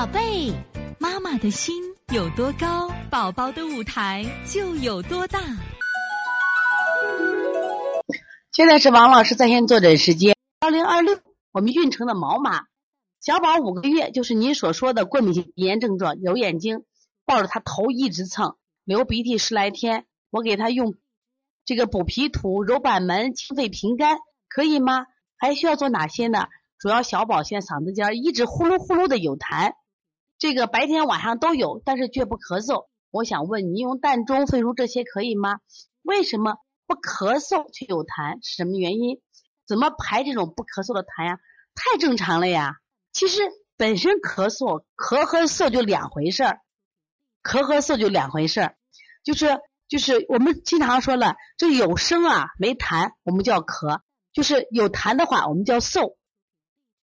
宝贝，妈妈的心有多高，宝宝的舞台就有多大。现在是王老师在线坐诊时间，二零二六，我们运城的毛妈，小宝五个月，就是您所说的过敏性鼻炎症状，揉眼睛，抱着他头一直蹭，流鼻涕十来天，我给他用这个补脾土、揉板门、清肺平肝，可以吗？还需要做哪些呢？主要小宝现在嗓子尖一直呼噜呼噜的有痰，这个白天晚上都有，但是却不咳嗽。我想问你用膻中、肺腧这些可以吗？为什么不咳嗽却有痰？是什么原因？怎么排这种不咳嗽的痰呀？太正常了呀！其实本身咳嗽，咳和嗽就两回事儿，咳和嗽就两回事儿，就是就是我们经常说了，这有声啊没痰，我们叫咳；就是有痰的话，我们叫嗽。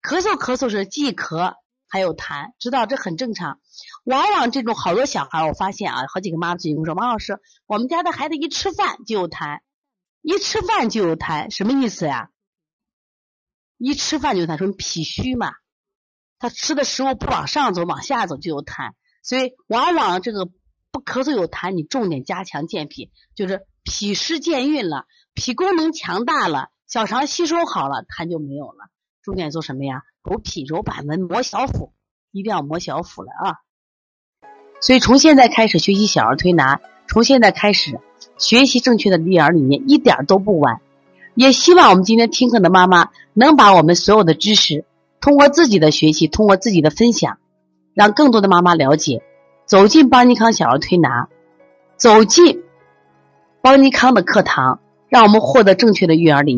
咳嗽咳嗽是既咳还有痰，知道这很正常。往往这种好多小孩，我发现啊，好几个妈妈最近说，王老师，我们家的孩子一吃饭就有痰，一吃饭就有痰，什么意思呀？一吃饭就有痰，说脾虚嘛，他吃的食物不往上走，往下走就有痰。所以往往这个不咳嗽有痰，你重点加强健脾，就是脾湿健运了，脾功能强大了，小肠吸收好了，痰就没有了。重点做什么呀？揉脾、揉板门、磨小腹，一定要磨小腹了啊！所以从现在开始学习小儿推拿，从现在开始学习正确的育儿理念，一点都不晚。也希望我们今天听课的妈妈能把我们所有的知识，通过自己的学习，通过自己的分享，让更多的妈妈了解，走进邦尼康小儿推拿，走进邦尼康的课堂，让我们获得正确的育儿理念。